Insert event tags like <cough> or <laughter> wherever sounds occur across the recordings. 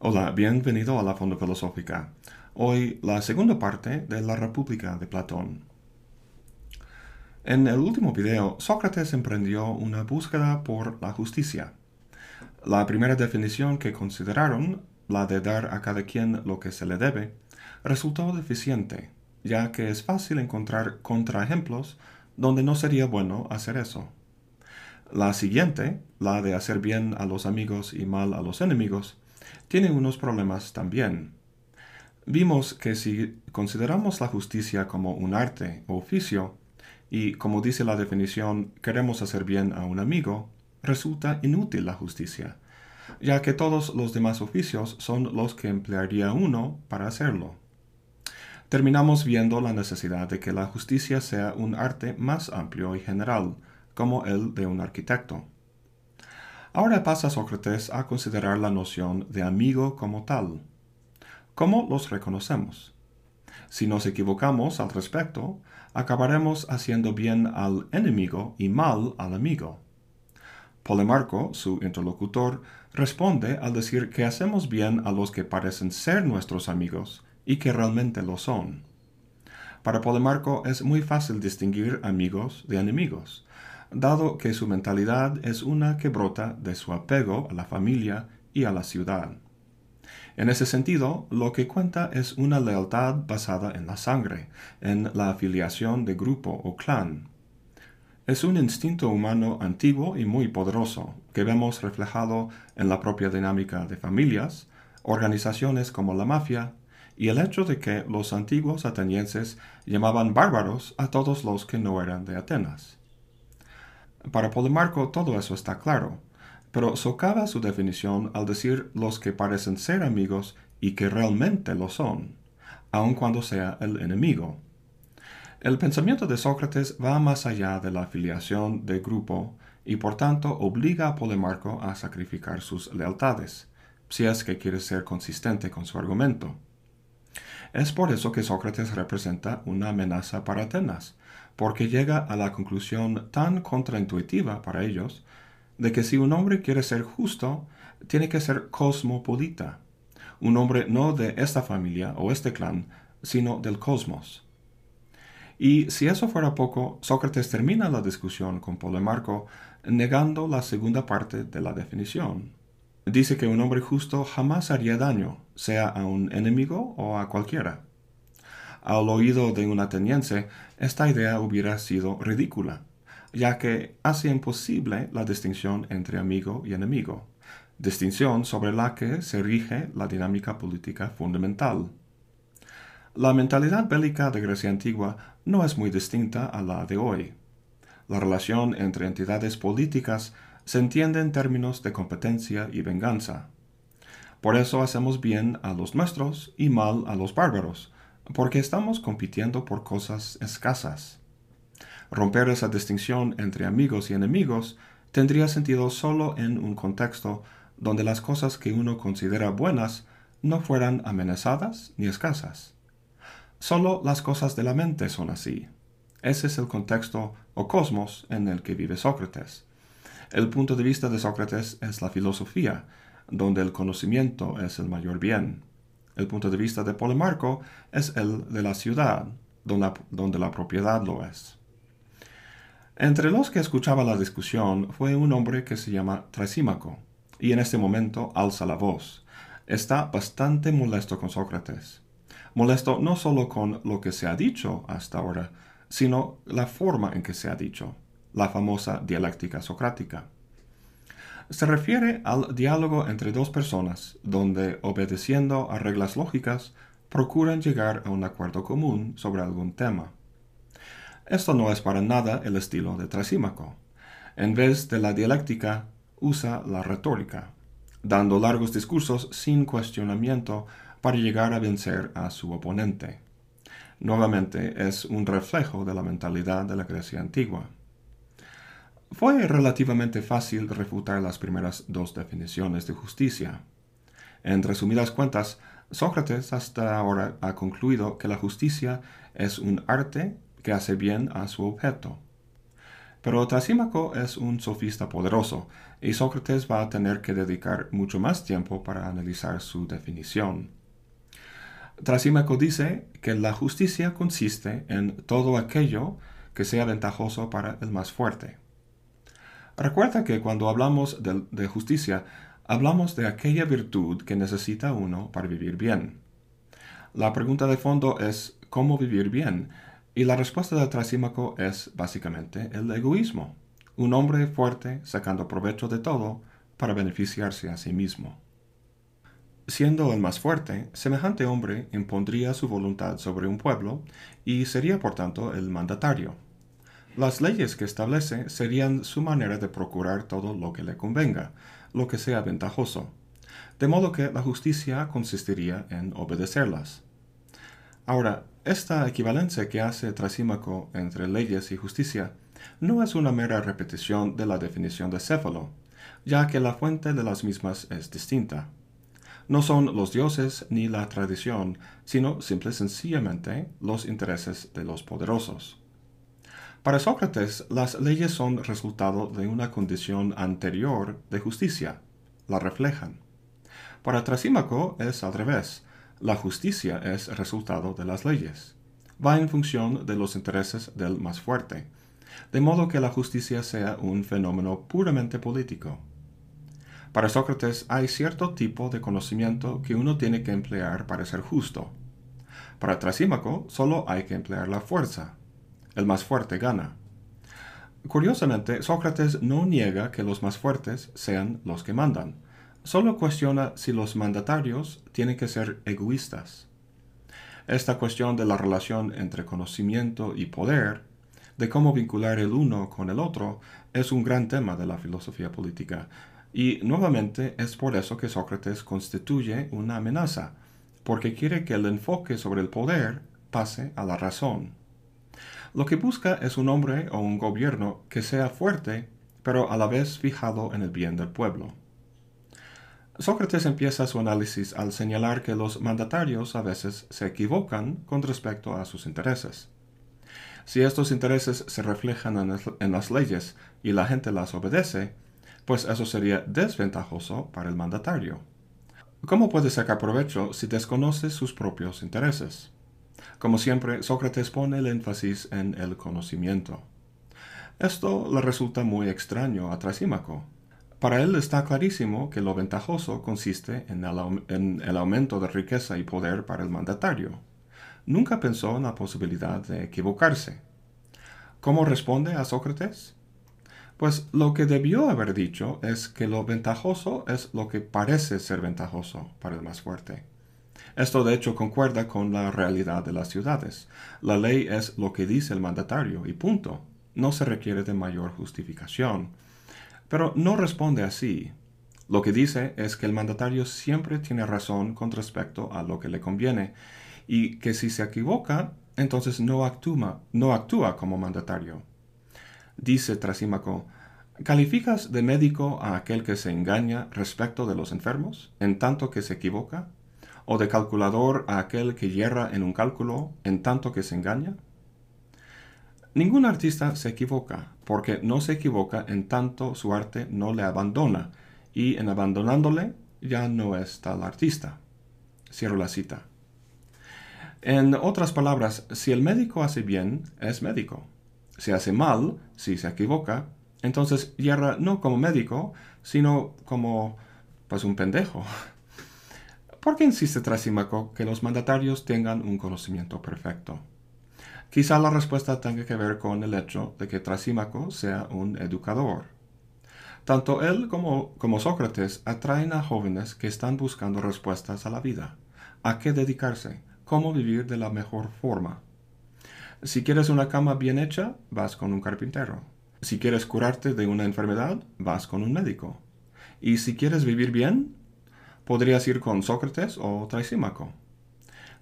Hola, bienvenido a la Fonda Filosófica. Hoy la segunda parte de la República de Platón. En el último video, Sócrates emprendió una búsqueda por la justicia. La primera definición que consideraron, la de dar a cada quien lo que se le debe, resultó deficiente, ya que es fácil encontrar contraejemplos donde no sería bueno hacer eso. La siguiente, la de hacer bien a los amigos y mal a los enemigos, tiene unos problemas también. Vimos que si consideramos la justicia como un arte o oficio, y como dice la definición, queremos hacer bien a un amigo, resulta inútil la justicia, ya que todos los demás oficios son los que emplearía uno para hacerlo. Terminamos viendo la necesidad de que la justicia sea un arte más amplio y general, como el de un arquitecto. Ahora pasa Sócrates a considerar la noción de amigo como tal. ¿Cómo los reconocemos? Si nos equivocamos al respecto, acabaremos haciendo bien al enemigo y mal al amigo. Polemarco, su interlocutor, responde al decir que hacemos bien a los que parecen ser nuestros amigos y que realmente lo son. Para Polemarco es muy fácil distinguir amigos de enemigos, dado que su mentalidad es una que brota de su apego a la familia y a la ciudad. En ese sentido, lo que cuenta es una lealtad basada en la sangre, en la afiliación de grupo o clan. Es un instinto humano antiguo y muy poderoso, que vemos reflejado en la propia dinámica de familias, organizaciones como la mafia, y el hecho de que los antiguos atenienses llamaban bárbaros a todos los que no eran de Atenas. Para Polimarco todo eso está claro, pero socava su definición al decir los que parecen ser amigos y que realmente lo son, aun cuando sea el enemigo. El pensamiento de Sócrates va más allá de la afiliación de grupo y por tanto obliga a Polimarco a sacrificar sus lealtades, si es que quiere ser consistente con su argumento. Es por eso que Sócrates representa una amenaza para Atenas, porque llega a la conclusión tan contraintuitiva para ellos de que si un hombre quiere ser justo, tiene que ser cosmopolita, un hombre no de esta familia o este clan, sino del cosmos. Y si eso fuera poco, Sócrates termina la discusión con Polemarco negando la segunda parte de la definición. Dice que un hombre justo jamás haría daño, sea a un enemigo o a cualquiera. Al oído de un ateniense, esta idea hubiera sido ridícula, ya que hace imposible la distinción entre amigo y enemigo, distinción sobre la que se rige la dinámica política fundamental. La mentalidad bélica de Grecia antigua no es muy distinta a la de hoy. La relación entre entidades políticas se entiende en términos de competencia y venganza. Por eso hacemos bien a los nuestros y mal a los bárbaros, porque estamos compitiendo por cosas escasas. Romper esa distinción entre amigos y enemigos tendría sentido solo en un contexto donde las cosas que uno considera buenas no fueran amenazadas ni escasas. Solo las cosas de la mente son así. Ese es el contexto o cosmos en el que vive Sócrates. El punto de vista de Sócrates es la filosofía, donde el conocimiento es el mayor bien. El punto de vista de Polimarco es el de la ciudad, donde, la propiedad lo es. Entre los que escuchaba la discusión fue un hombre que se llama Trasímaco, y en este momento alza la voz. Está bastante molesto con Sócrates. Molesto no solo con lo que se ha dicho hasta ahora, sino la forma en que se ha dicho, la famosa dialéctica socrática se refiere al diálogo entre dos personas, donde, obedeciendo a reglas lógicas, procuran llegar a un acuerdo común sobre algún tema. Esto no es para nada el estilo de Trasímaco. En vez de la dialéctica, usa la retórica, dando largos discursos sin cuestionamiento para llegar a vencer a su oponente. Nuevamente es un reflejo de la mentalidad de la Grecia antigua. Fue relativamente fácil refutar las primeras dos definiciones de justicia. En resumidas cuentas, Sócrates hasta ahora ha concluido que la justicia es un arte que hace bien a su objeto. Pero Trasímaco es un sofista poderoso, y Sócrates va a tener que dedicar mucho más tiempo para analizar su definición. Trasímaco dice que la justicia consiste en todo aquello que sea ventajoso para el más fuerte. Recuerda que cuando hablamos de, justicia, hablamos de aquella virtud que necesita uno para vivir bien. La pregunta de fondo es ¿cómo vivir bien? Y la respuesta de Trasímaco es básicamente el egoísmo. Un hombre fuerte sacando provecho de todo para beneficiarse a sí mismo. Siendo el más fuerte, semejante hombre impondría su voluntad sobre un pueblo y sería por tanto el mandatario. Las leyes que establece serían su manera de procurar todo lo que le convenga, lo que sea ventajoso, de modo que la justicia consistiría en obedecerlas. Ahora, esta equivalencia que hace Trasímaco entre leyes y justicia no es una mera repetición de la definición de Céfalo, ya que la fuente de las mismas es distinta no son los dioses ni la tradición, sino simple y sencillamente los intereses de los poderosos. Para Sócrates, las leyes son resultado de una condición anterior de justicia, la reflejan. Para Trasímaco es al revés, la justicia es resultado de las leyes. Va en función de los intereses del más fuerte, de modo que la justicia sea un fenómeno puramente político. Para Sócrates hay cierto tipo de conocimiento que uno tiene que emplear para ser justo. Para Trasímaco solo hay que emplear la fuerza. El más fuerte gana. Curiosamente, Sócrates no niega que los más fuertes sean los que mandan, solo cuestiona si los mandatarios tienen que ser egoístas. Esta cuestión de la relación entre conocimiento y poder, de cómo vincular el uno con el otro, es un gran tema de la filosofía política, y nuevamente es por eso que Sócrates constituye una amenaza, porque quiere que el enfoque sobre el poder pase a la razón. Lo que busca es un hombre o un gobierno que sea fuerte, pero a la vez fijado en el bien del pueblo. Sócrates empieza su análisis al señalar que los mandatarios a veces se equivocan con respecto a sus intereses. Si estos intereses se reflejan en, las leyes y la gente las obedece, pues eso sería desventajoso para el mandatario. ¿Cómo puede sacar provecho si desconoce sus propios intereses? Como siempre, Sócrates pone el énfasis en el conocimiento. Esto le resulta muy extraño a Trasímaco. Para él está clarísimo que lo ventajoso consiste en el, en el aumento de riqueza y poder para el mandatario. Nunca pensó en la posibilidad de equivocarse. ¿Cómo responde a Sócrates? Pues lo que debió haber dicho es que lo ventajoso es lo que parece ser ventajoso para el más fuerte. Esto de hecho concuerda con la realidad de las ciudades. La ley es lo que dice el mandatario y punto. No se requiere de mayor justificación. Pero no responde así. Lo que dice es que el mandatario siempre tiene razón con respecto a lo que le conviene y que si se equivoca, entonces no actúa, no actúa como mandatario. Dice Trasímaco, ¿calificas de médico a aquel que se engaña respecto de los enfermos, en tanto que se equivoca? ¿O de calculador a aquel que hierra en un cálculo, en tanto que se engaña? Ningún artista se equivoca, porque no se equivoca en tanto su arte no le abandona, y en abandonándole ya no es tal artista. Cierro la cita. En otras palabras, si el médico hace bien, es médico se hace mal, si se equivoca, entonces hierra no como médico, sino como pues un pendejo. <laughs> ¿Por qué insiste Trasímaco que los mandatarios tengan un conocimiento perfecto? Quizá la respuesta tenga que ver con el hecho de que Trasímaco sea un educador. Tanto él como, como Sócrates atraen a jóvenes que están buscando respuestas a la vida, a qué dedicarse, cómo vivir de la mejor forma. Si quieres una cama bien hecha, vas con un carpintero. Si quieres curarte de una enfermedad, vas con un médico. Y si quieres vivir bien, podrías ir con Sócrates o Trasímaco.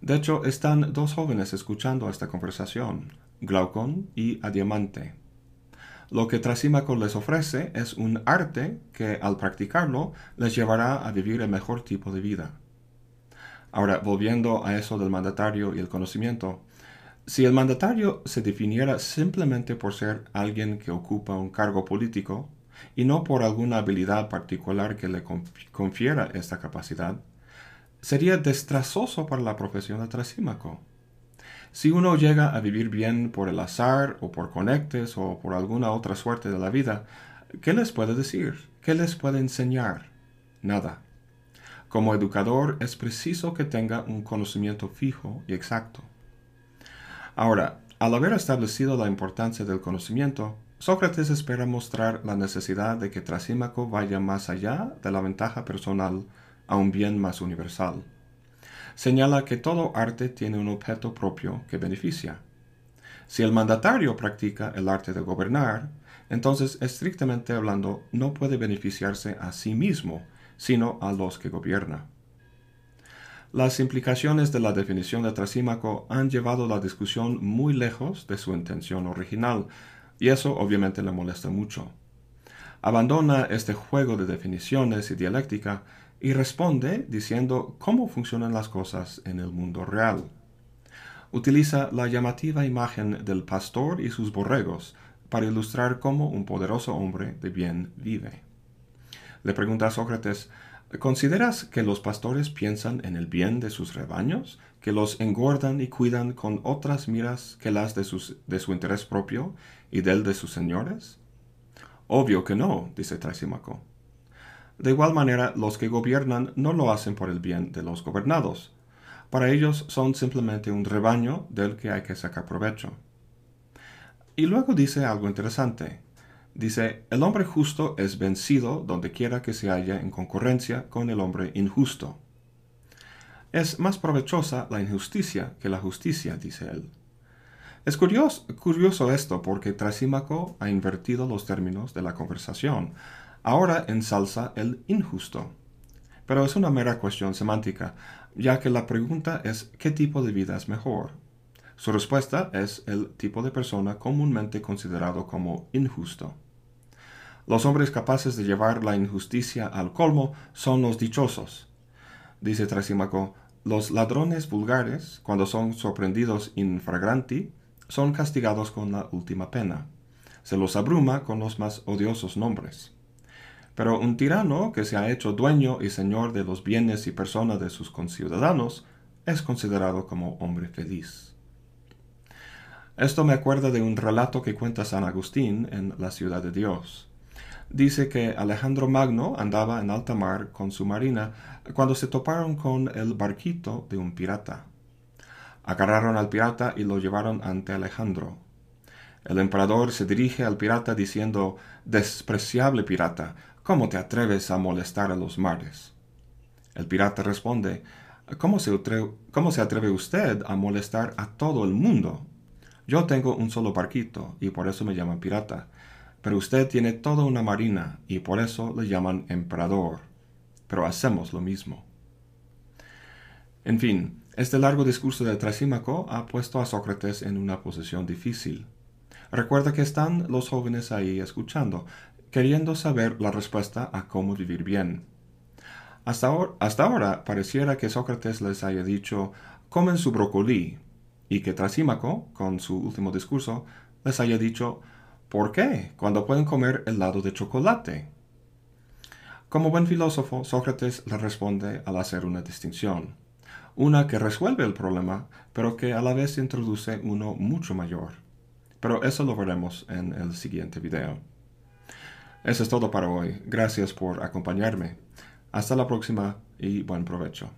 De hecho, están dos jóvenes escuchando esta conversación, Glaucon y Adiamante. Lo que Trasímaco les ofrece es un arte que al practicarlo les llevará a vivir el mejor tipo de vida. Ahora, volviendo a eso del mandatario y el conocimiento, Si el mandatario se definiera simplemente por ser alguien que ocupa un cargo político y no por alguna habilidad particular que le confiera esta capacidad, sería destrazoso para la profesión de trasímaco. Si uno llega a vivir bien por el azar o por conectes o por alguna otra suerte de la vida, ¿qué les puede decir? ¿Qué les puede enseñar? Nada. Como educador es preciso que tenga un conocimiento fijo y exacto. Ahora, al haber establecido la importancia del conocimiento, Sócrates espera mostrar la necesidad de que Trasímaco vaya más allá de la ventaja personal a un bien más universal. Señala que todo arte tiene un objeto propio que beneficia. Si el mandatario practica el arte de gobernar, entonces estrictamente hablando no puede beneficiarse a sí mismo, sino a los que gobierna. Las implicaciones de la definición de Trasímaco han llevado la discusión muy lejos de su intención original, y eso obviamente le molesta mucho. Abandona este juego de definiciones y dialéctica y responde diciendo cómo funcionan las cosas en el mundo real. Utiliza la llamativa imagen del pastor y sus borregos para ilustrar cómo un poderoso hombre de bien vive. Le pregunta a Sócrates, ¿consideras que los pastores piensan en el bien de sus rebaños, que los engordan y cuidan con otras miras que las de, su interés propio y del de sus señores? Obvio que no, dice Trasímaco. De igual manera, los que gobiernan no lo hacen por el bien de los gobernados. Para ellos son simplemente un rebaño del que hay que sacar provecho. Y luego dice algo interesante. Dice, el hombre justo es vencido donde quiera que se haya en concurrencia con el hombre injusto. Es más provechosa la injusticia que la justicia, dice él. Es curioso, curioso esto porque Trasímaco ha invertido los términos de la conversación. Ahora ensalza el injusto. Pero es una mera cuestión semántica, ya que la pregunta es ¿qué tipo de vida es mejor? Su respuesta es el tipo de persona comúnmente considerado como injusto. Los hombres capaces de llevar la injusticia al colmo son los dichosos. Dice Trasímaco, los ladrones vulgares, cuando son sorprendidos infragranti, son castigados con la última pena. Se los abruma con los más odiosos nombres. Pero un tirano que se ha hecho dueño y señor de los bienes y personas de sus conciudadanos es considerado como hombre feliz. Esto me acuerda de un relato que cuenta San Agustín en La Ciudad de Dios. Dice que Alejandro Magno andaba en alta mar con su marina cuando se toparon con el barquito de un pirata. Agarraron al pirata y lo llevaron ante Alejandro. El emperador se dirige al pirata diciendo, Despreciable pirata, ¿cómo te atreves a molestar a los mares? El pirata responde, ¿Cómo se, ¿Cómo se atreve usted a molestar a todo el mundo? Yo tengo un solo barquito y por eso me llaman pirata, pero usted tiene toda una marina y por eso le llaman emperador. Pero hacemos lo mismo. En fin, este largo discurso de Trasímaco ha puesto a Sócrates en una posición difícil. Recuerda que están los jóvenes ahí escuchando, queriendo saber la respuesta a cómo vivir bien. Hasta ahora, hasta ahora pareciera que Sócrates les haya dicho, comen su brócoli, y que Trasímaco, con su último discurso, les haya dicho, ¿por qué? Cuando pueden comer helado de chocolate. Como buen filósofo, Sócrates le responde al hacer una distinción, una que resuelve el problema, pero que a la vez introduce uno mucho mayor. Pero eso lo veremos en el siguiente video. Eso es todo para hoy. Gracias por acompañarme. Hasta la próxima y buen provecho.